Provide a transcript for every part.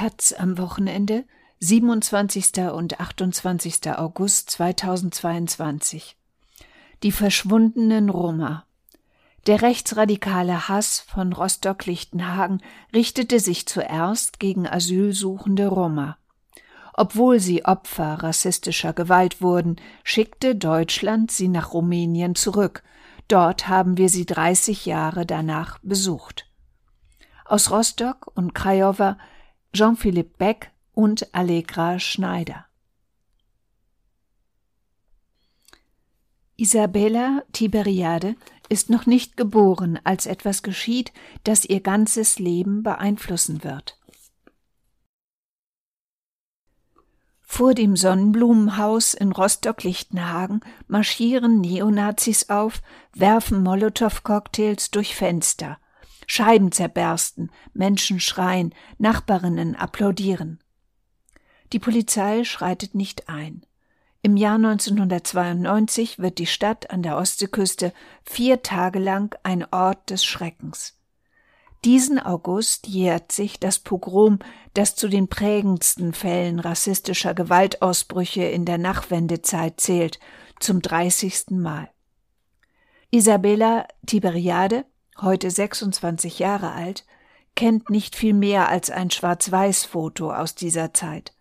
Taz am Wochenende, 27. und 28. August 2022. Die verschwundenen Roma. Der rechtsradikale Hass von Rostock-Lichtenhagen richtete sich zuerst gegen asylsuchende Roma. Obwohl sie Opfer rassistischer Gewalt wurden, schickte Deutschland sie nach Rumänien zurück. Dort haben wir sie 30 Jahre danach besucht. Aus Rostock und Craiova Jean-Philippe Beck und Allegra Schneider. Isabella Tiberiade ist noch nicht geboren, als etwas geschieht, das ihr ganzes Leben beeinflussen wird. Vor dem Sonnenblumenhaus in Rostock-Lichtenhagen marschieren Neonazis auf, werfen Molotow-Cocktails durch Fenster. Scheiben zerbersten, Menschen schreien, Nachbarinnen applaudieren. Die Polizei schreitet nicht ein. Im Jahr 1992 wird die Stadt an der Ostseeküste vier Tage lang ein Ort des Schreckens. Diesen August jährt sich das Pogrom, das zu den prägendsten Fällen rassistischer Gewaltausbrüche in der Nachwendezeit zählt, zum 30. Mal. Isabella Tiberiade, heute 26 Jahre alt, kennt nicht viel mehr als ein Schwarz-Weiß-Foto aus dieser Zeit.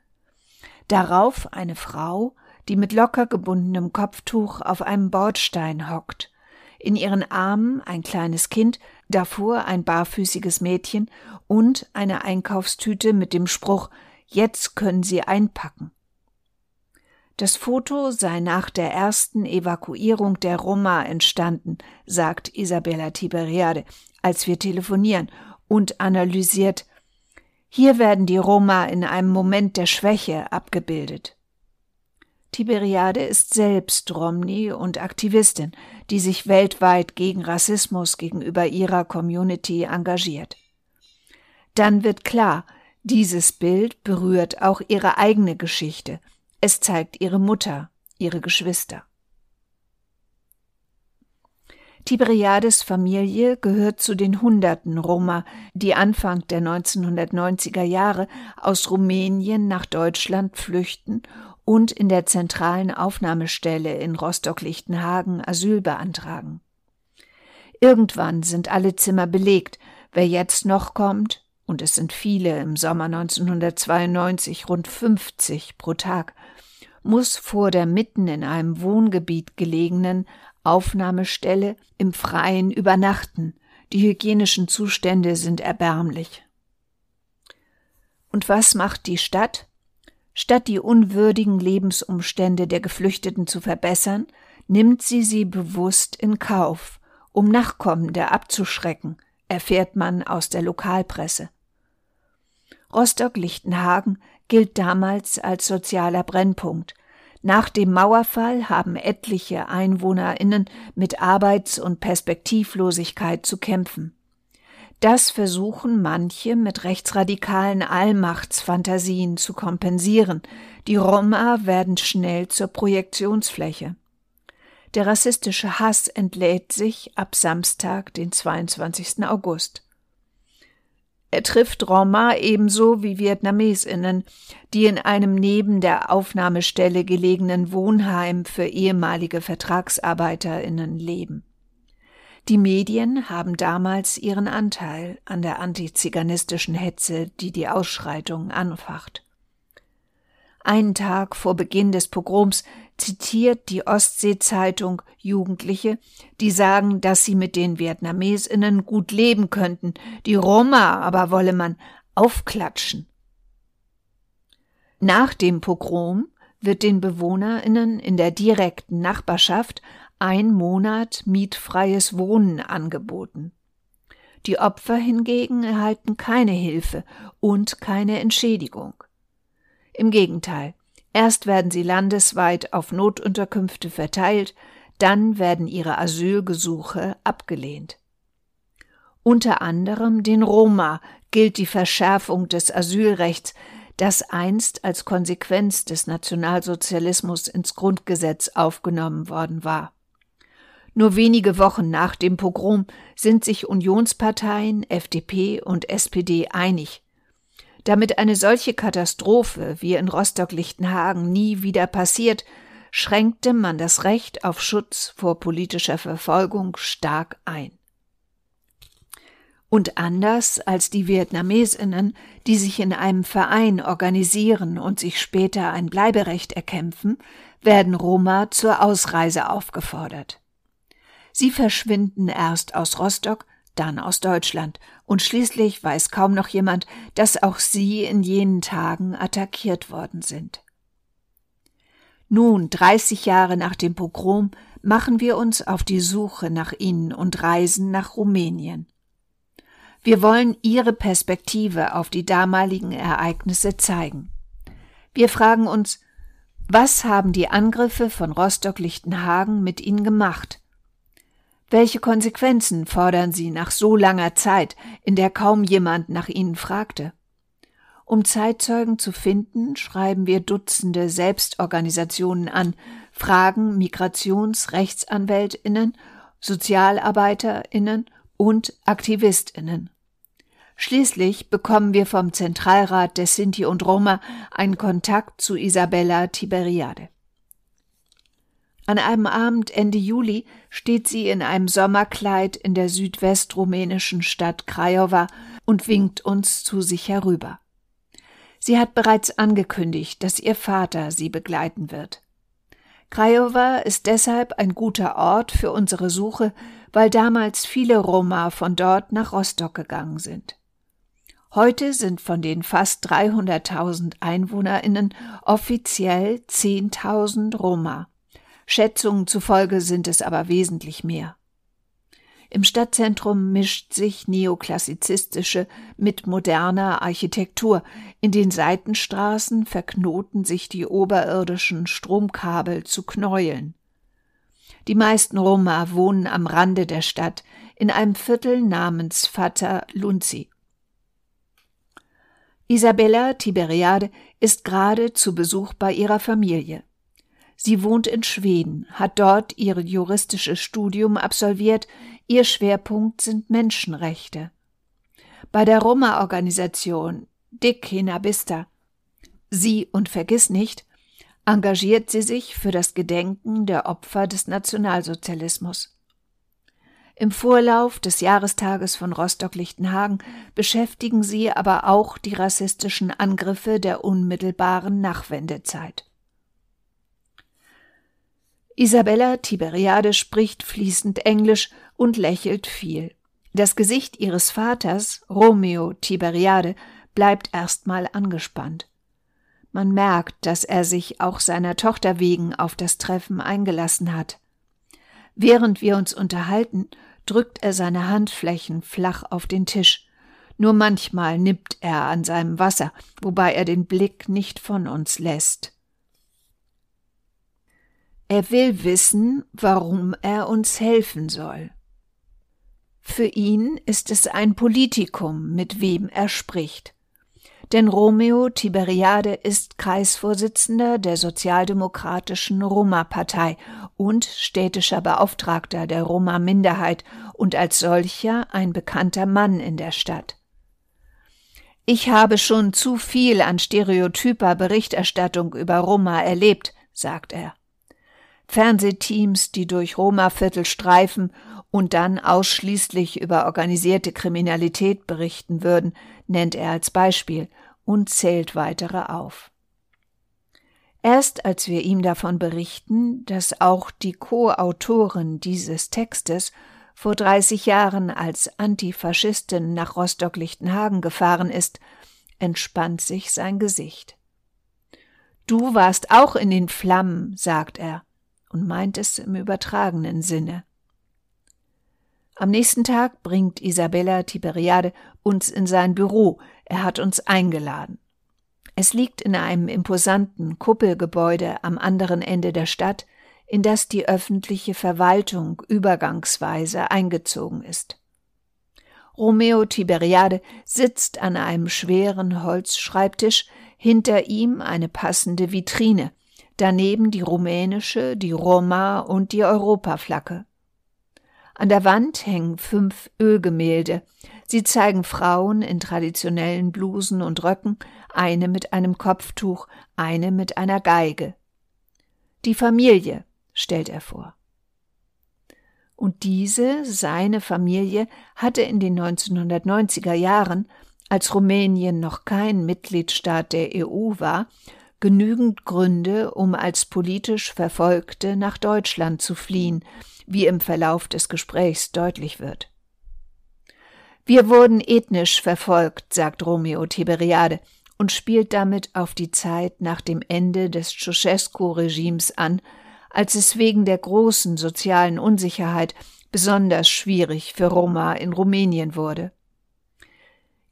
Darauf eine Frau, die mit locker gebundenem Kopftuch auf einem Bordstein hockt, in ihren Armen ein kleines Kind, davor ein barfüßiges Mädchen und eine Einkaufstüte mit dem Spruch Jetzt können Sie einpacken. Das Foto sei nach der ersten Evakuierung der Roma entstanden, sagt Isabella Tiberiade, als wir telefonieren, und analysiert Hier werden die Roma in einem Moment der Schwäche abgebildet. Tiberiade ist selbst Romni und Aktivistin, die sich weltweit gegen Rassismus gegenüber ihrer Community engagiert. Dann wird klar, dieses Bild berührt auch ihre eigene Geschichte. Es zeigt ihre Mutter, ihre Geschwister. Tiberiades Familie gehört zu den Hunderten Roma, die Anfang der 1990er Jahre aus Rumänien nach Deutschland flüchten und in der zentralen Aufnahmestelle in Rostock-Lichtenhagen Asyl beantragen. Irgendwann sind alle Zimmer belegt. Wer jetzt noch kommt, und es sind viele im Sommer 1992 rund 50 pro Tag, muss vor der mitten in einem Wohngebiet gelegenen Aufnahmestelle im Freien übernachten. Die hygienischen Zustände sind erbärmlich. Und was macht die Stadt? Statt die unwürdigen Lebensumstände der Geflüchteten zu verbessern, nimmt sie sie bewusst in Kauf, um Nachkommende abzuschrecken, erfährt man aus der Lokalpresse. Rostock-Lichtenhagen gilt damals als sozialer Brennpunkt. Nach dem Mauerfall haben etliche EinwohnerInnen mit Arbeits- und Perspektivlosigkeit zu kämpfen. Das versuchen manche mit rechtsradikalen Allmachtsfantasien zu kompensieren. Die Roma werden schnell zur Projektionsfläche. Der rassistische Hass entlädt sich ab Samstag, den 22. August. Er trifft Roma ebenso wie Vietnamesinnen, die in einem neben der Aufnahmestelle gelegenen Wohnheim für ehemalige Vertragsarbeiterinnen leben. Die Medien haben damals ihren Anteil an der antiziganistischen Hetze, die die Ausschreitungen anfacht. Einen Tag vor Beginn des Pogroms zitiert die Ostsee-Zeitung Jugendliche, die sagen, dass sie mit den Vietnamesinnen gut leben könnten, die Roma aber wolle man aufklatschen. Nach dem Pogrom wird den Bewohnerinnen in der direkten Nachbarschaft ein Monat mietfreies Wohnen angeboten. Die Opfer hingegen erhalten keine Hilfe und keine Entschädigung. Im Gegenteil, erst werden sie landesweit auf Notunterkünfte verteilt, dann werden ihre Asylgesuche abgelehnt. Unter anderem den Roma gilt die Verschärfung des Asylrechts, das einst als Konsequenz des Nationalsozialismus ins Grundgesetz aufgenommen worden war. Nur wenige Wochen nach dem Pogrom sind sich Unionsparteien, FDP und SPD einig. Damit eine solche Katastrophe wie in Rostock-Lichtenhagen nie wieder passiert, schränkte man das Recht auf Schutz vor politischer Verfolgung stark ein. Und anders als die Vietnamesinnen, die sich in einem Verein organisieren und sich später ein Bleiberecht erkämpfen, werden Roma zur Ausreise aufgefordert. Sie verschwinden erst aus Rostock, dann aus Deutschland, und schließlich weiß kaum noch jemand, dass auch sie in jenen Tagen attackiert worden sind. Nun, 30 Jahre nach dem Pogrom, machen wir uns auf die Suche nach ihnen und reisen nach Rumänien. Wir wollen ihre Perspektive auf die damaligen Ereignisse zeigen. Wir fragen uns, was haben die Angriffe von Rostock-Lichtenhagen mit ihnen gemacht? Welche Konsequenzen fordern sie nach so langer Zeit, in der kaum jemand nach ihnen fragte? Um Zeitzeugen zu finden, schreiben wir Dutzende Selbstorganisationen an, fragen Migrationsrechtsanwältinnen, Sozialarbeiterinnen und Aktivistinnen. Schließlich bekommen wir vom Zentralrat der Sinti und Roma einen Kontakt zu Isabella Tiberiade. An einem Abend Ende Juli steht sie in einem Sommerkleid in der südwestrumänischen Stadt Craiova und winkt uns zu sich herüber. Sie hat bereits angekündigt, dass ihr Vater sie begleiten wird. Craiova ist deshalb ein guter Ort für unsere Suche, weil damals viele Roma von dort nach Rostock gegangen sind. Heute sind von den fast 300.000 EinwohnerInnen offiziell 10.000 Roma. Schätzungen zufolge sind es aber wesentlich mehr. Im Stadtzentrum mischt sich neoklassizistische mit moderner Architektur. In den Seitenstraßen verknoten sich die oberirdischen Stromkabel zu Knäueln. Die meisten Roma wohnen am Rande der Stadt in einem Viertel namens Fata Lunzi. Isabella Tiberiade ist gerade zu Besuch bei ihrer Familie. Sie wohnt in Schweden, hat dort ihr juristisches Studium absolviert, ihr Schwerpunkt sind Menschenrechte. Bei der Roma-Organisation Dick Hinabista, Sie und vergiss nicht, engagiert sie sich für das Gedenken der Opfer des Nationalsozialismus. Im Vorlauf des Jahrestages von Rostock-Lichtenhagen beschäftigen sie aber auch die rassistischen Angriffe der unmittelbaren Nachwendezeit. Isabella Tiberiade spricht fließend Englisch und lächelt viel. Das Gesicht ihres Vaters, Romeo Tiberiade, bleibt erstmal angespannt. Man merkt, dass er sich auch seiner Tochter wegen auf das Treffen eingelassen hat. Während wir uns unterhalten, drückt er seine Handflächen flach auf den Tisch. Nur manchmal nippt er an seinem Wasser, wobei er den Blick nicht von uns lässt. Er will wissen, warum er uns helfen soll. Für ihn ist es ein Politikum, mit wem er spricht. Denn Romeo Tiberiade ist Kreisvorsitzender der sozialdemokratischen Roma-Partei und städtischer Beauftragter der Roma-Minderheit und als solcher ein bekannter Mann in der Stadt. Ich habe schon zu viel an stereotyper Berichterstattung über Roma erlebt, sagt er. Fernsehteams, die durch Roma-Viertel streifen und dann ausschließlich über organisierte Kriminalität berichten würden, nennt er als Beispiel und zählt weitere auf. Erst als wir ihm davon berichten, dass auch die Co-Autorin dieses Textes vor 30 Jahren als Antifaschistin nach Rostock-Lichtenhagen gefahren ist, entspannt sich sein Gesicht. Du warst auch in den Flammen, sagt er und meint es im übertragenen Sinne. Am nächsten Tag bringt Isabella Tiberiade uns in sein Büro. Er hat uns eingeladen. Es liegt in einem imposanten Kuppelgebäude am anderen Ende der Stadt, in das die öffentliche Verwaltung übergangsweise eingezogen ist. Romeo Tiberiade sitzt an einem schweren Holzschreibtisch, hinter ihm eine passende Vitrine, daneben die rumänische, die Roma und die Europaflagge. An der Wand hängen fünf Ölgemälde. Sie zeigen Frauen in traditionellen Blusen und Röcken, eine mit einem Kopftuch, eine mit einer Geige. Die Familie, stellt er vor. Und diese, seine Familie, hatte in den 1990er Jahren, als Rumänien noch kein Mitgliedstaat der EU war, genügend Gründe, um als politisch Verfolgte nach Deutschland zu fliehen, wie im Verlauf des Gesprächs deutlich wird. Wir wurden ethnisch verfolgt, sagt Romeo Tiberiade und spielt damit auf die Zeit nach dem Ende des Ceausescu-Regimes an, als es wegen der großen sozialen Unsicherheit besonders schwierig für Roma in Rumänien wurde.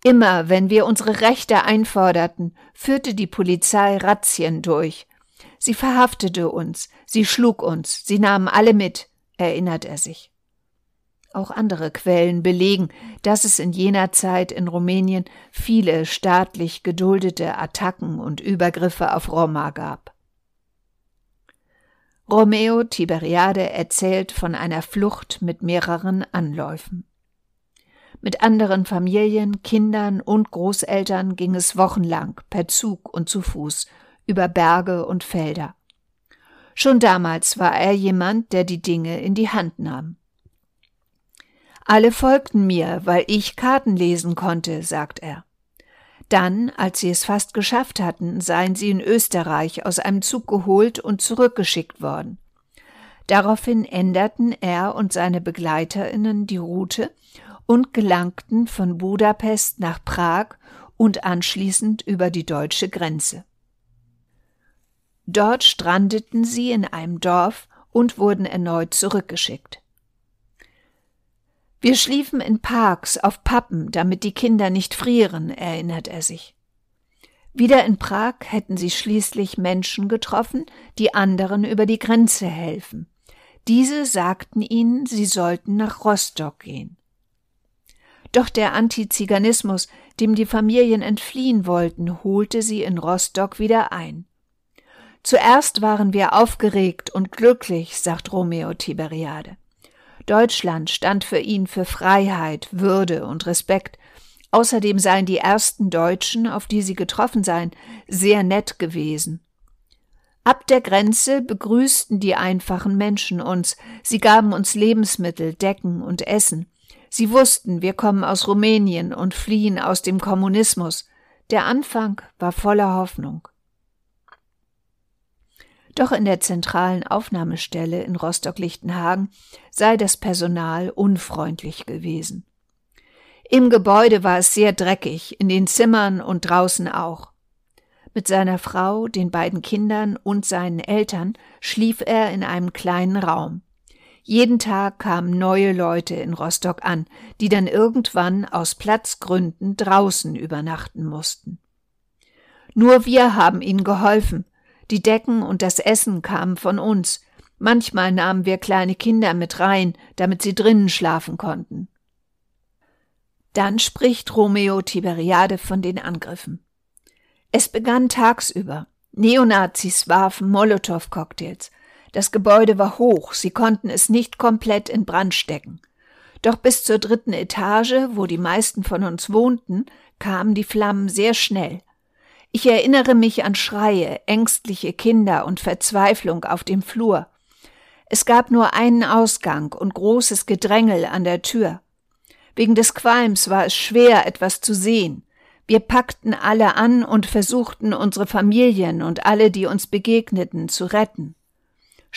Immer wenn wir unsere Rechte einforderten, führte die Polizei Razzien durch. Sie verhaftete uns, sie schlug uns, sie nahmen alle mit, erinnert er sich. Auch andere Quellen belegen, dass es in jener Zeit in Rumänien viele staatlich geduldete Attacken und Übergriffe auf Roma gab. Romeo Tiberiade erzählt von einer Flucht mit mehreren Anläufen. Mit anderen Familien, Kindern und Großeltern ging es wochenlang per Zug und zu Fuß über Berge und Felder. Schon damals war er jemand, der die Dinge in die Hand nahm. Alle folgten mir, weil ich Karten lesen konnte, sagt er. Dann, als sie es fast geschafft hatten, seien sie in Österreich aus einem Zug geholt und zurückgeschickt worden. Daraufhin änderten er und seine Begleiterinnen die Route und gelangten von Budapest nach Prag und anschließend über die deutsche Grenze. Dort strandeten sie in einem Dorf und wurden erneut zurückgeschickt. Wir schliefen in Parks auf Pappen, damit die Kinder nicht frieren, erinnert er sich. Wieder in Prag hätten sie schließlich Menschen getroffen, die anderen über die Grenze helfen. Diese sagten ihnen, sie sollten nach Rostock gehen. Doch der Antiziganismus, dem die Familien entfliehen wollten, holte sie in Rostock wieder ein. Zuerst waren wir aufgeregt und glücklich, sagt Romeo Tiberiade. Deutschland stand für ihn für Freiheit, Würde und Respekt. Außerdem seien die ersten Deutschen, auf die sie getroffen seien, sehr nett gewesen. Ab der Grenze begrüßten die einfachen Menschen uns, sie gaben uns Lebensmittel, Decken und Essen. Sie wussten, wir kommen aus Rumänien und fliehen aus dem Kommunismus. Der Anfang war voller Hoffnung. Doch in der zentralen Aufnahmestelle in Rostock-Lichtenhagen sei das Personal unfreundlich gewesen. Im Gebäude war es sehr dreckig, in den Zimmern und draußen auch. Mit seiner Frau, den beiden Kindern und seinen Eltern schlief er in einem kleinen Raum. Jeden Tag kamen neue Leute in Rostock an, die dann irgendwann aus Platzgründen draußen übernachten mussten. Nur wir haben ihnen geholfen. Die Decken und das Essen kamen von uns. Manchmal nahmen wir kleine Kinder mit rein, damit sie drinnen schlafen konnten. Dann spricht Romeo Tiberiade von den Angriffen. Es begann tagsüber. Neonazis warfen Molotow-Cocktails. Das Gebäude war hoch, sie konnten es nicht komplett in Brand stecken. Doch bis zur dritten Etage, wo die meisten von uns wohnten, kamen die Flammen sehr schnell. Ich erinnere mich an Schreie, ängstliche Kinder und Verzweiflung auf dem Flur. Es gab nur einen Ausgang und großes Gedrängel an der Tür. Wegen des Qualms war es schwer, etwas zu sehen. Wir packten alle an und versuchten, unsere Familien und alle, die uns begegneten, zu retten.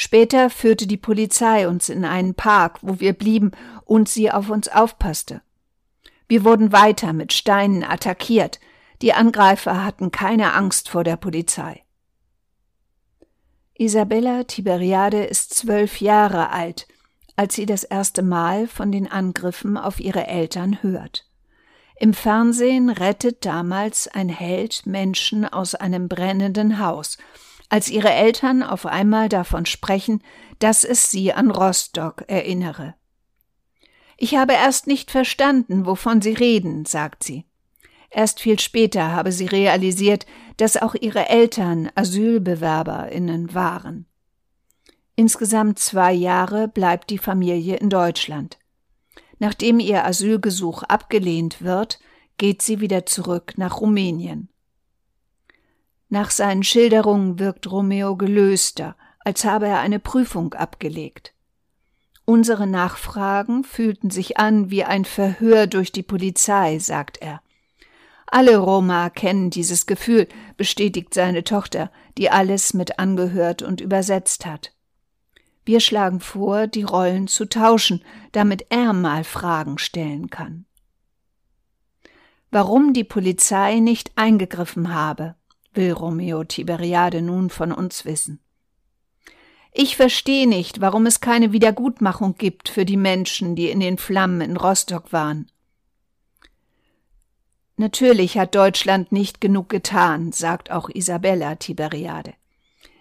Später führte die Polizei uns in einen Park, wo wir blieben und sie auf uns aufpasste. Wir wurden weiter mit Steinen attackiert. Die Angreifer hatten keine Angst vor der Polizei. Isabella Tiberiade ist zwölf Jahre alt, als sie das erste Mal von den Angriffen auf ihre Eltern hört. Im Fernsehen rettet damals ein Held Menschen aus einem brennenden Haus als ihre Eltern auf einmal davon sprechen, dass es sie an Rostock erinnere. Ich habe erst nicht verstanden, wovon Sie reden, sagt sie. Erst viel später habe sie realisiert, dass auch ihre Eltern Asylbewerberinnen waren. Insgesamt zwei Jahre bleibt die Familie in Deutschland. Nachdem ihr Asylgesuch abgelehnt wird, geht sie wieder zurück nach Rumänien. Nach seinen Schilderungen wirkt Romeo gelöster, als habe er eine Prüfung abgelegt. Unsere Nachfragen fühlten sich an wie ein Verhör durch die Polizei, sagt er. Alle Roma kennen dieses Gefühl, bestätigt seine Tochter, die alles mit angehört und übersetzt hat. Wir schlagen vor, die Rollen zu tauschen, damit er mal Fragen stellen kann. Warum die Polizei nicht eingegriffen habe, will Romeo Tiberiade nun von uns wissen. Ich verstehe nicht, warum es keine Wiedergutmachung gibt für die Menschen, die in den Flammen in Rostock waren. Natürlich hat Deutschland nicht genug getan, sagt auch Isabella Tiberiade.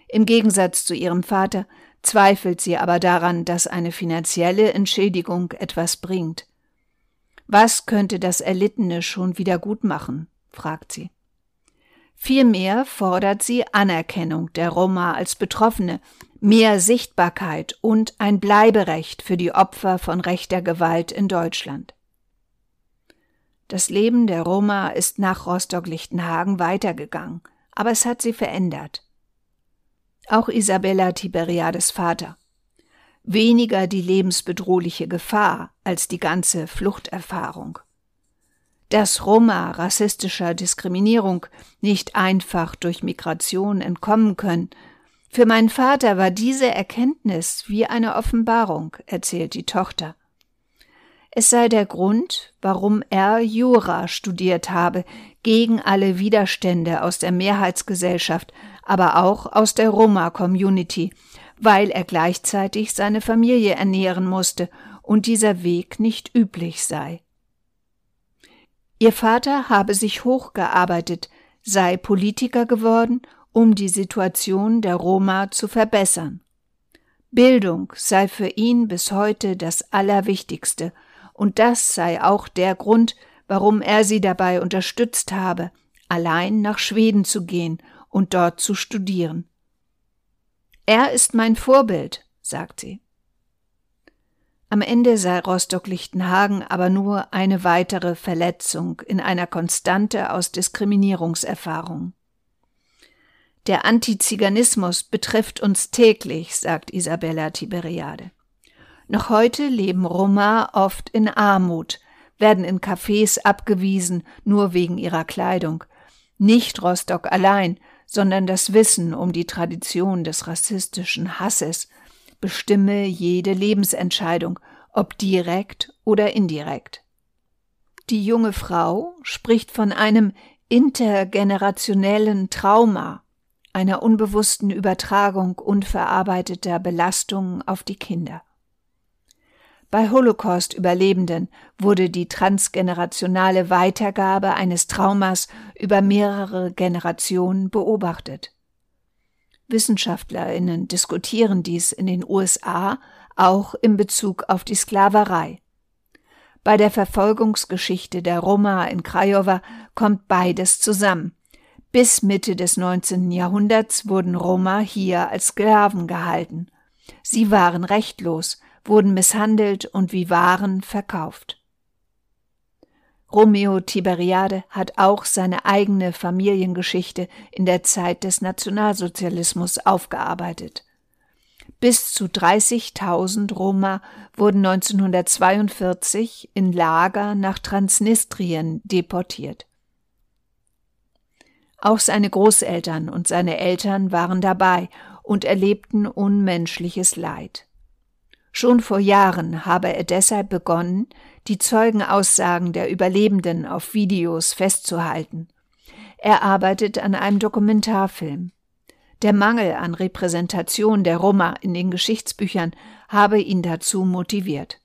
Im Gegensatz zu ihrem Vater zweifelt sie aber daran, dass eine finanzielle Entschädigung etwas bringt. Was könnte das Erlittene schon wieder gut machen? fragt sie. Vielmehr fordert sie Anerkennung der Roma als Betroffene, mehr Sichtbarkeit und ein Bleiberecht für die Opfer von rechter Gewalt in Deutschland. Das Leben der Roma ist nach Rostock-Lichtenhagen weitergegangen, aber es hat sie verändert. Auch Isabella Tiberiades Vater weniger die lebensbedrohliche Gefahr als die ganze Fluchterfahrung. Dass Roma rassistischer Diskriminierung nicht einfach durch Migration entkommen können, für meinen Vater war diese Erkenntnis wie eine Offenbarung, erzählt die Tochter. Es sei der Grund, warum er Jura studiert habe, gegen alle Widerstände aus der Mehrheitsgesellschaft, aber auch aus der Roma-Community, weil er gleichzeitig seine Familie ernähren musste und dieser Weg nicht üblich sei. Ihr Vater habe sich hochgearbeitet, sei Politiker geworden, um die Situation der Roma zu verbessern. Bildung sei für ihn bis heute das Allerwichtigste, und das sei auch der Grund, warum er sie dabei unterstützt habe, allein nach Schweden zu gehen und dort zu studieren. Er ist mein Vorbild, sagt sie. Am Ende sei Rostock-Lichtenhagen aber nur eine weitere Verletzung in einer Konstante aus Diskriminierungserfahrung. Der Antiziganismus betrifft uns täglich, sagt Isabella Tiberiade. Noch heute leben Roma oft in Armut, werden in Cafés abgewiesen, nur wegen ihrer Kleidung. Nicht Rostock allein, sondern das Wissen um die Tradition des rassistischen Hasses bestimme jede Lebensentscheidung, ob direkt oder indirekt. Die junge Frau spricht von einem intergenerationellen Trauma, einer unbewussten Übertragung unverarbeiteter Belastungen auf die Kinder. Bei Holocaust-Überlebenden wurde die transgenerationale Weitergabe eines Traumas über mehrere Generationen beobachtet. Wissenschaftlerinnen diskutieren dies in den USA auch in Bezug auf die Sklaverei. Bei der Verfolgungsgeschichte der Roma in Craiova kommt beides zusammen. Bis Mitte des 19. Jahrhunderts wurden Roma hier als Sklaven gehalten. Sie waren rechtlos, wurden misshandelt und wie Waren verkauft. Romeo Tiberiade hat auch seine eigene Familiengeschichte in der Zeit des Nationalsozialismus aufgearbeitet. Bis zu 30.000 Roma wurden 1942 in Lager nach Transnistrien deportiert. Auch seine Großeltern und seine Eltern waren dabei und erlebten unmenschliches Leid. Schon vor Jahren habe er deshalb begonnen, die Zeugenaussagen der Überlebenden auf Videos festzuhalten. Er arbeitet an einem Dokumentarfilm. Der Mangel an Repräsentation der Roma in den Geschichtsbüchern habe ihn dazu motiviert.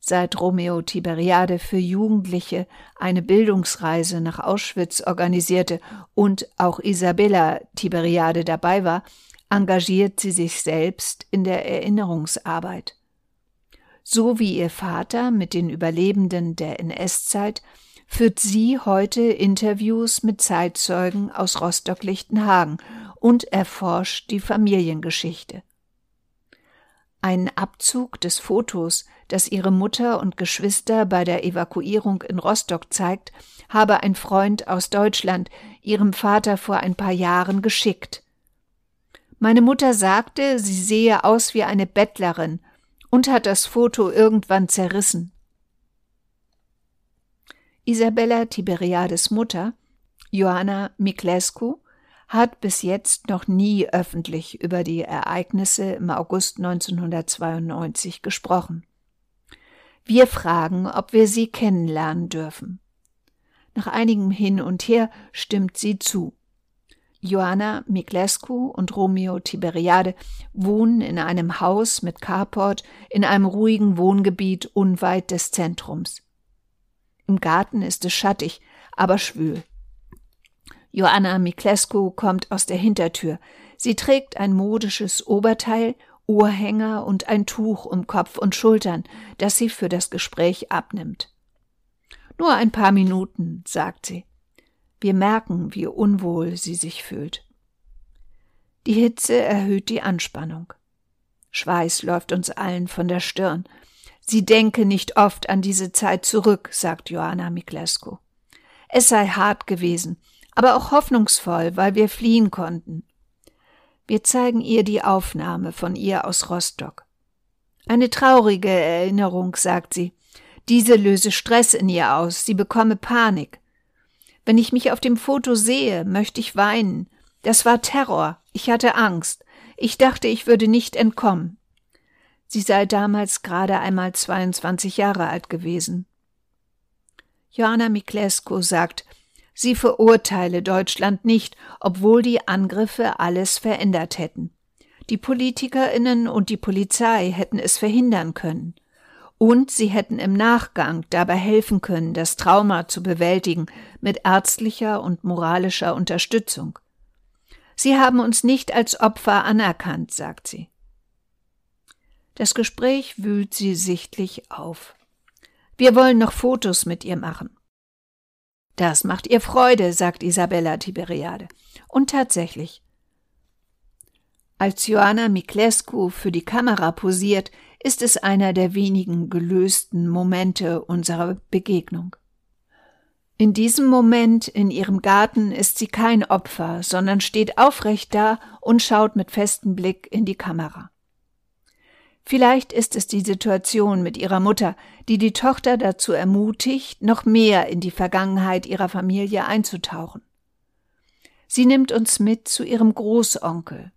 Seit Romeo Tiberiade für Jugendliche eine Bildungsreise nach Auschwitz organisierte und auch Isabella Tiberiade dabei war, engagiert sie sich selbst in der Erinnerungsarbeit. So wie ihr Vater mit den Überlebenden der NS-Zeit führt sie heute Interviews mit Zeitzeugen aus Rostock-Lichtenhagen und erforscht die Familiengeschichte. Ein Abzug des Fotos, das ihre Mutter und Geschwister bei der Evakuierung in Rostock zeigt, habe ein Freund aus Deutschland ihrem Vater vor ein paar Jahren geschickt. Meine Mutter sagte, sie sehe aus wie eine Bettlerin und hat das Foto irgendwann zerrissen. Isabella Tiberiades Mutter, Johanna Miklescu, hat bis jetzt noch nie öffentlich über die Ereignisse im August 1992 gesprochen. Wir fragen, ob wir sie kennenlernen dürfen. Nach einigem Hin und Her stimmt sie zu. Joanna Miklescu und Romeo Tiberiade wohnen in einem Haus mit Carport in einem ruhigen Wohngebiet unweit des Zentrums. Im Garten ist es schattig, aber schwül. Joanna Miklescu kommt aus der Hintertür. Sie trägt ein modisches Oberteil, Ohrhänger und ein Tuch um Kopf und Schultern, das sie für das Gespräch abnimmt. Nur ein paar Minuten, sagt sie. Wir merken, wie unwohl sie sich fühlt. Die Hitze erhöht die Anspannung. Schweiß läuft uns allen von der Stirn. Sie denke nicht oft an diese Zeit zurück, sagt Joanna Miklescu. Es sei hart gewesen, aber auch hoffnungsvoll, weil wir fliehen konnten. Wir zeigen ihr die Aufnahme von ihr aus Rostock. Eine traurige Erinnerung, sagt sie. Diese löse Stress in ihr aus, sie bekomme Panik. Wenn ich mich auf dem Foto sehe, möchte ich weinen. Das war Terror, ich hatte Angst, ich dachte, ich würde nicht entkommen. Sie sei damals gerade einmal 22 Jahre alt gewesen. Joanna Miklescu sagt, Sie verurteile Deutschland nicht, obwohl die Angriffe alles verändert hätten. Die Politikerinnen und die Polizei hätten es verhindern können. Und sie hätten im Nachgang dabei helfen können, das Trauma zu bewältigen mit ärztlicher und moralischer Unterstützung. Sie haben uns nicht als Opfer anerkannt, sagt sie. Das Gespräch wühlt sie sichtlich auf. Wir wollen noch Fotos mit ihr machen. Das macht ihr Freude, sagt Isabella Tiberiade. Und tatsächlich. Als Joanna Miklescu für die Kamera posiert, ist es einer der wenigen gelösten Momente unserer Begegnung. In diesem Moment in ihrem Garten ist sie kein Opfer, sondern steht aufrecht da und schaut mit festem Blick in die Kamera. Vielleicht ist es die Situation mit ihrer Mutter, die die Tochter dazu ermutigt, noch mehr in die Vergangenheit ihrer Familie einzutauchen. Sie nimmt uns mit zu ihrem Großonkel.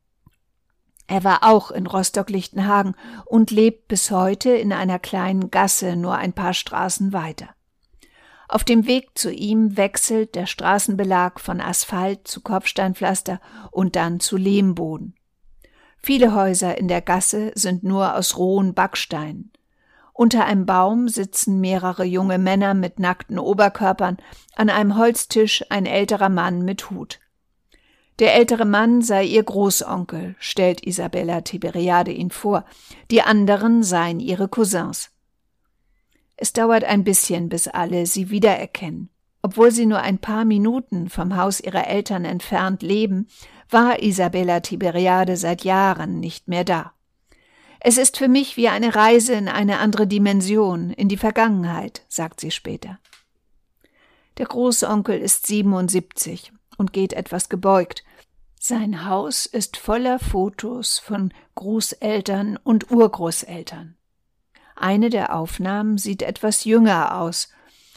Er war auch in Rostock-Lichtenhagen und lebt bis heute in einer kleinen Gasse nur ein paar Straßen weiter. Auf dem Weg zu ihm wechselt der Straßenbelag von Asphalt zu Kopfsteinpflaster und dann zu Lehmboden. Viele Häuser in der Gasse sind nur aus rohen Backsteinen. Unter einem Baum sitzen mehrere junge Männer mit nackten Oberkörpern, an einem Holztisch ein älterer Mann mit Hut. Der ältere Mann sei ihr Großonkel, stellt Isabella Tiberiade ihn vor, die anderen seien ihre Cousins. Es dauert ein bisschen, bis alle sie wiedererkennen. Obwohl sie nur ein paar Minuten vom Haus ihrer Eltern entfernt leben, war Isabella Tiberiade seit Jahren nicht mehr da. Es ist für mich wie eine Reise in eine andere Dimension, in die Vergangenheit, sagt sie später. Der Großonkel ist 77 und geht etwas gebeugt. Sein Haus ist voller Fotos von Großeltern und Urgroßeltern. Eine der Aufnahmen sieht etwas jünger aus.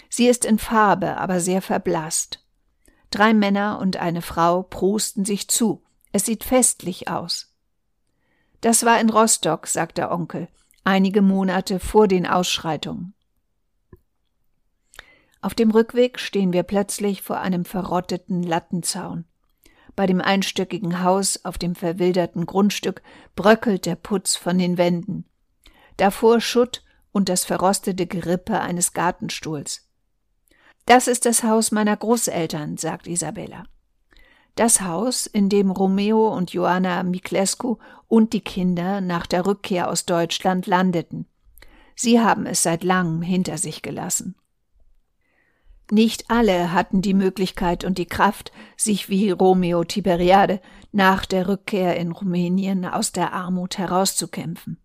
Sie ist in Farbe, aber sehr verblasst. Drei Männer und eine Frau prosten sich zu. Es sieht festlich aus. Das war in Rostock, sagt der Onkel, einige Monate vor den Ausschreitungen. Auf dem Rückweg stehen wir plötzlich vor einem verrotteten Lattenzaun. Bei dem einstöckigen Haus auf dem verwilderten Grundstück bröckelt der Putz von den Wänden. Davor Schutt und das verrostete Gerippe eines Gartenstuhls. Das ist das Haus meiner Großeltern, sagt Isabella. Das Haus, in dem Romeo und Joanna Miklescu und die Kinder nach der Rückkehr aus Deutschland landeten. Sie haben es seit langem hinter sich gelassen. Nicht alle hatten die Möglichkeit und die Kraft, sich wie Romeo Tiberiade nach der Rückkehr in Rumänien aus der Armut herauszukämpfen.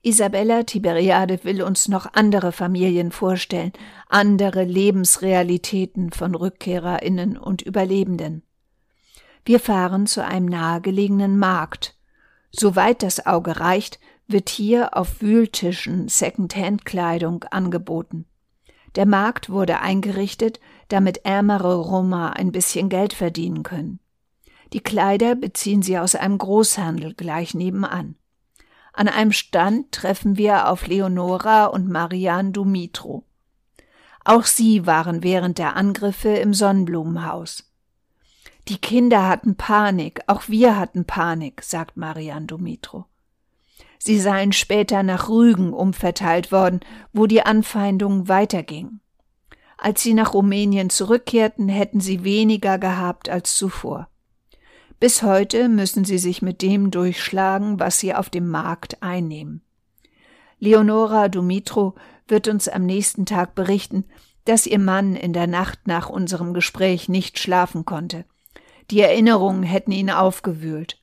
Isabella Tiberiade will uns noch andere Familien vorstellen, andere Lebensrealitäten von Rückkehrerinnen und Überlebenden. Wir fahren zu einem nahegelegenen Markt. Soweit das Auge reicht, wird hier auf Wühltischen Second-Hand-Kleidung angeboten. Der Markt wurde eingerichtet, damit ärmere Roma ein bisschen Geld verdienen können. Die Kleider beziehen sie aus einem Großhandel gleich nebenan. An einem Stand treffen wir auf Leonora und Marian Dumitro. Auch sie waren während der Angriffe im Sonnenblumenhaus. Die Kinder hatten Panik, auch wir hatten Panik, sagt Marian Dumitro. Sie seien später nach Rügen umverteilt worden, wo die Anfeindung weiterging. Als sie nach Rumänien zurückkehrten, hätten sie weniger gehabt als zuvor. Bis heute müssen sie sich mit dem durchschlagen, was sie auf dem Markt einnehmen. Leonora Dumitro wird uns am nächsten Tag berichten, dass ihr Mann in der Nacht nach unserem Gespräch nicht schlafen konnte. Die Erinnerungen hätten ihn aufgewühlt.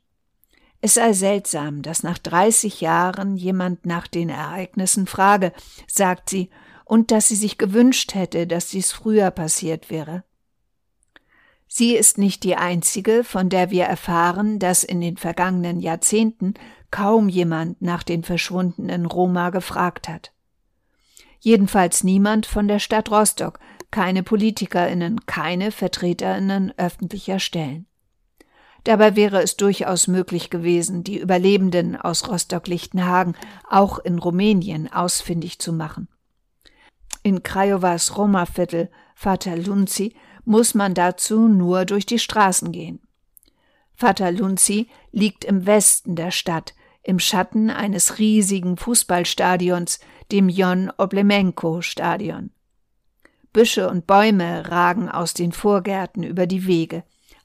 Es sei seltsam, dass nach 30 Jahren jemand nach den Ereignissen frage, sagt sie, und dass sie sich gewünscht hätte, dass dies früher passiert wäre. Sie ist nicht die einzige, von der wir erfahren, dass in den vergangenen Jahrzehnten kaum jemand nach den verschwundenen Roma gefragt hat. Jedenfalls niemand von der Stadt Rostock, keine Politikerinnen, keine Vertreterinnen öffentlicher Stellen. Dabei wäre es durchaus möglich gewesen, die Überlebenden aus Rostock-Lichtenhagen auch in Rumänien ausfindig zu machen. In Craiovas Roma-Viertel Vater Lunzi muss man dazu nur durch die Straßen gehen. Vater Lunzi liegt im Westen der Stadt, im Schatten eines riesigen Fußballstadions, dem Jon Oblemenko Stadion. Büsche und Bäume ragen aus den Vorgärten über die Wege.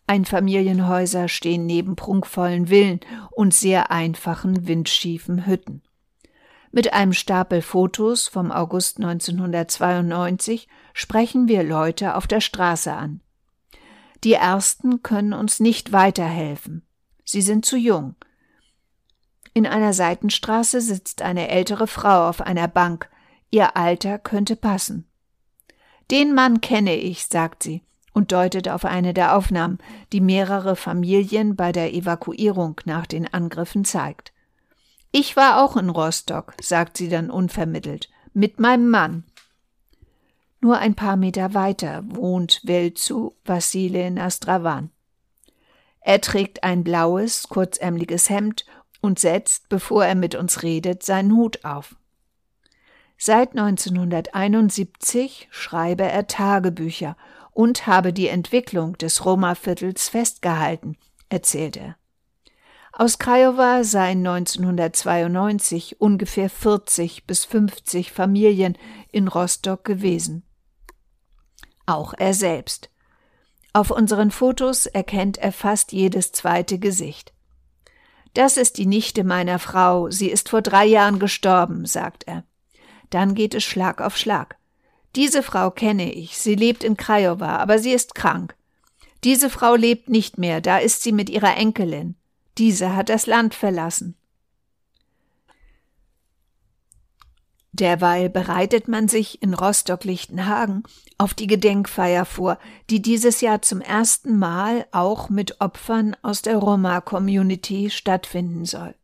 Einfamilienhäuser stehen neben prunkvollen Villen und sehr einfachen, windschiefen Hütten. Mit einem Stapel Fotos vom August 1992 sprechen wir Leute auf der Straße an. Die ersten können uns nicht weiterhelfen. Sie sind zu jung. In einer Seitenstraße sitzt eine ältere Frau auf einer Bank. Ihr Alter könnte passen. Den Mann kenne ich, sagt sie und deutet auf eine der Aufnahmen, die mehrere Familien bei der Evakuierung nach den Angriffen zeigt. Ich war auch in Rostock, sagt sie dann unvermittelt, mit meinem Mann. Nur ein paar Meter weiter wohnt Velzu Vassile Nastravan. Er trägt ein blaues, kurzärmliches Hemd und setzt, bevor er mit uns redet, seinen Hut auf. Seit 1971 schreibe er Tagebücher und habe die Entwicklung des Roma-Viertels festgehalten, erzählt er. Aus Craiova seien 1992 ungefähr 40 bis 50 Familien in Rostock gewesen. Auch er selbst. Auf unseren Fotos erkennt er fast jedes zweite Gesicht. Das ist die Nichte meiner Frau, sie ist vor drei Jahren gestorben, sagt er. Dann geht es Schlag auf Schlag. Diese Frau kenne ich, sie lebt in Craiova, aber sie ist krank. Diese Frau lebt nicht mehr, da ist sie mit ihrer Enkelin. Diese hat das Land verlassen. Derweil bereitet man sich in Rostock-Lichtenhagen auf die Gedenkfeier vor, die dieses Jahr zum ersten Mal auch mit Opfern aus der Roma-Community stattfinden soll.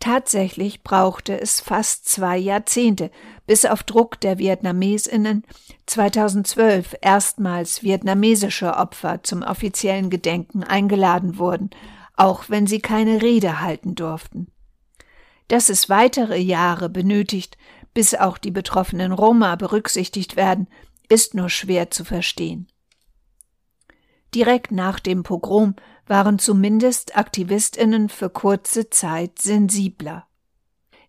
Tatsächlich brauchte es fast zwei Jahrzehnte, bis auf Druck der Vietnamesinnen 2012 erstmals vietnamesische Opfer zum offiziellen Gedenken eingeladen wurden, auch wenn sie keine Rede halten durften. Dass es weitere Jahre benötigt, bis auch die betroffenen Roma berücksichtigt werden, ist nur schwer zu verstehen. Direkt nach dem Pogrom waren zumindest Aktivistinnen für kurze Zeit sensibler.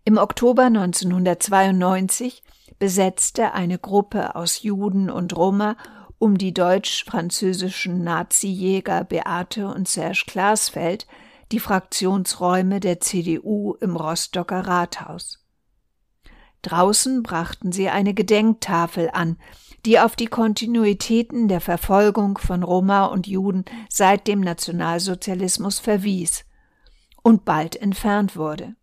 Im Oktober 1992 besetzte eine Gruppe aus Juden und Roma um die deutsch-französischen Nazi-Jäger Beate und Serge Glasfeld die Fraktionsräume der CDU im Rostocker Rathaus. Draußen brachten sie eine Gedenktafel an, die auf die Kontinuitäten der Verfolgung von Roma und Juden seit dem Nationalsozialismus verwies und bald entfernt wurde.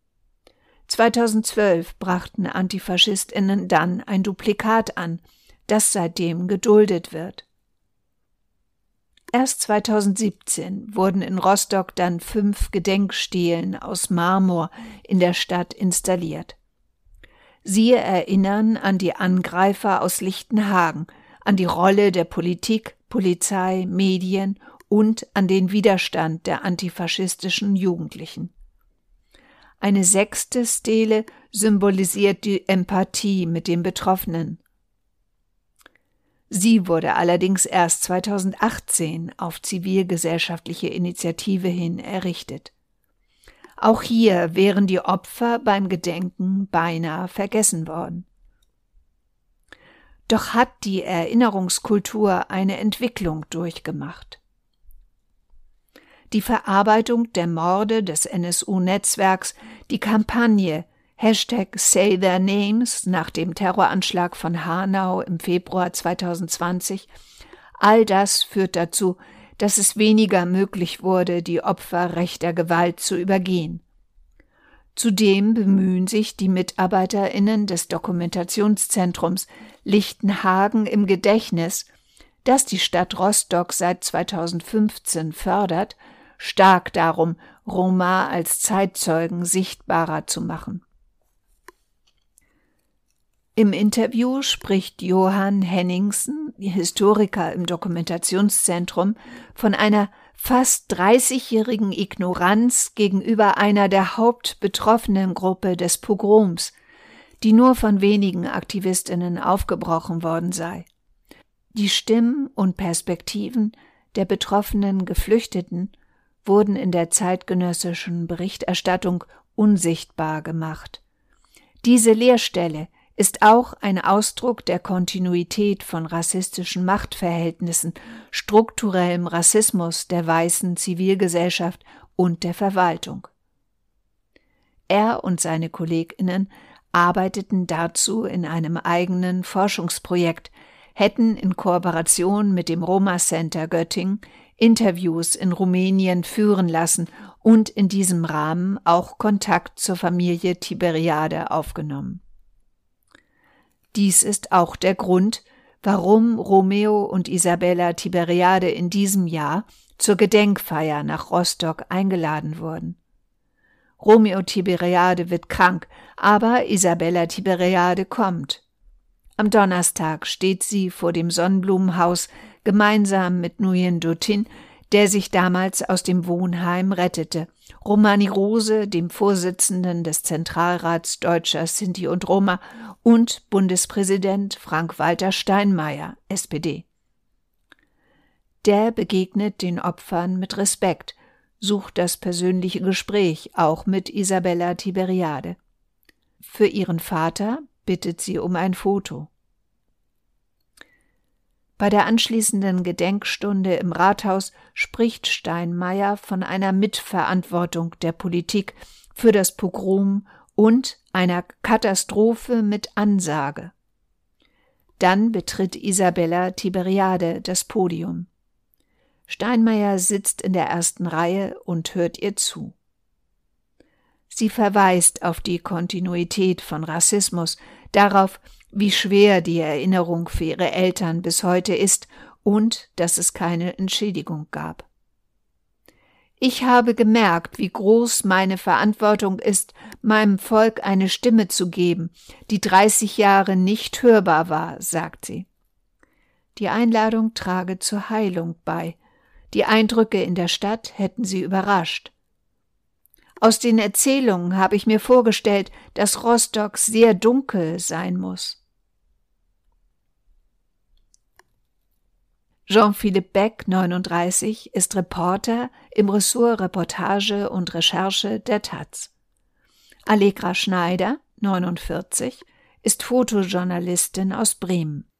2012 brachten Antifaschistinnen dann ein Duplikat an, das seitdem geduldet wird. Erst 2017 wurden in Rostock dann fünf Gedenkstelen aus Marmor in der Stadt installiert. Sie erinnern an die Angreifer aus Lichtenhagen, an die Rolle der Politik, Polizei, Medien und an den Widerstand der antifaschistischen Jugendlichen. Eine sechste Stele symbolisiert die Empathie mit den Betroffenen. Sie wurde allerdings erst 2018 auf zivilgesellschaftliche Initiative hin errichtet. Auch hier wären die Opfer beim Gedenken beinahe vergessen worden. Doch hat die Erinnerungskultur eine Entwicklung durchgemacht. Die Verarbeitung der Morde des NSU-Netzwerks, die Kampagne Hashtag Say Their Names nach dem Terroranschlag von Hanau im Februar 2020. All das führt dazu, dass es weniger möglich wurde, die Opfer rechter Gewalt zu übergehen. Zudem bemühen sich die MitarbeiterInnen des Dokumentationszentrums Lichtenhagen im Gedächtnis, das die Stadt Rostock seit 2015 fördert, stark darum, Roma als Zeitzeugen sichtbarer zu machen. Im Interview spricht Johann Henningsen, Historiker im Dokumentationszentrum, von einer fast 30-jährigen Ignoranz gegenüber einer der hauptbetroffenen Gruppe des Pogroms, die nur von wenigen Aktivistinnen aufgebrochen worden sei. Die Stimmen und Perspektiven der betroffenen Geflüchteten wurden in der zeitgenössischen Berichterstattung unsichtbar gemacht. Diese Leerstelle ist auch ein Ausdruck der Kontinuität von rassistischen Machtverhältnissen, strukturellem Rassismus der weißen Zivilgesellschaft und der Verwaltung. Er und seine Kolleginnen arbeiteten dazu in einem eigenen Forschungsprojekt, hätten in Kooperation mit dem Roma Center Göttingen Interviews in Rumänien führen lassen und in diesem Rahmen auch Kontakt zur Familie Tiberiade aufgenommen. Dies ist auch der Grund, warum Romeo und Isabella Tiberiade in diesem Jahr zur Gedenkfeier nach Rostock eingeladen wurden. Romeo Tiberiade wird krank, aber Isabella Tiberiade kommt. Am Donnerstag steht sie vor dem Sonnenblumenhaus gemeinsam mit Nguyen Dutin, der sich damals aus dem Wohnheim rettete, Romani Rose, dem Vorsitzenden des Zentralrats Deutscher Sinti und Roma und Bundespräsident Frank-Walter Steinmeier, SPD. Der begegnet den Opfern mit Respekt, sucht das persönliche Gespräch auch mit Isabella Tiberiade. Für ihren Vater bittet sie um ein Foto. Bei der anschließenden Gedenkstunde im Rathaus spricht Steinmeier von einer Mitverantwortung der Politik für das Pogrom und einer Katastrophe mit Ansage. Dann betritt Isabella Tiberiade das Podium. Steinmeier sitzt in der ersten Reihe und hört ihr zu. Sie verweist auf die Kontinuität von Rassismus, darauf, wie schwer die Erinnerung für ihre Eltern bis heute ist und dass es keine Entschädigung gab. Ich habe gemerkt, wie groß meine Verantwortung ist, meinem Volk eine Stimme zu geben, die 30 Jahre nicht hörbar war, sagt sie. Die Einladung trage zur Heilung bei. Die Eindrücke in der Stadt hätten sie überrascht. Aus den Erzählungen habe ich mir vorgestellt, dass Rostock sehr dunkel sein muss. Jean-Philippe Beck, 39, ist Reporter im Ressort Reportage und Recherche der Taz. Allegra Schneider, 49, ist Fotojournalistin aus Bremen.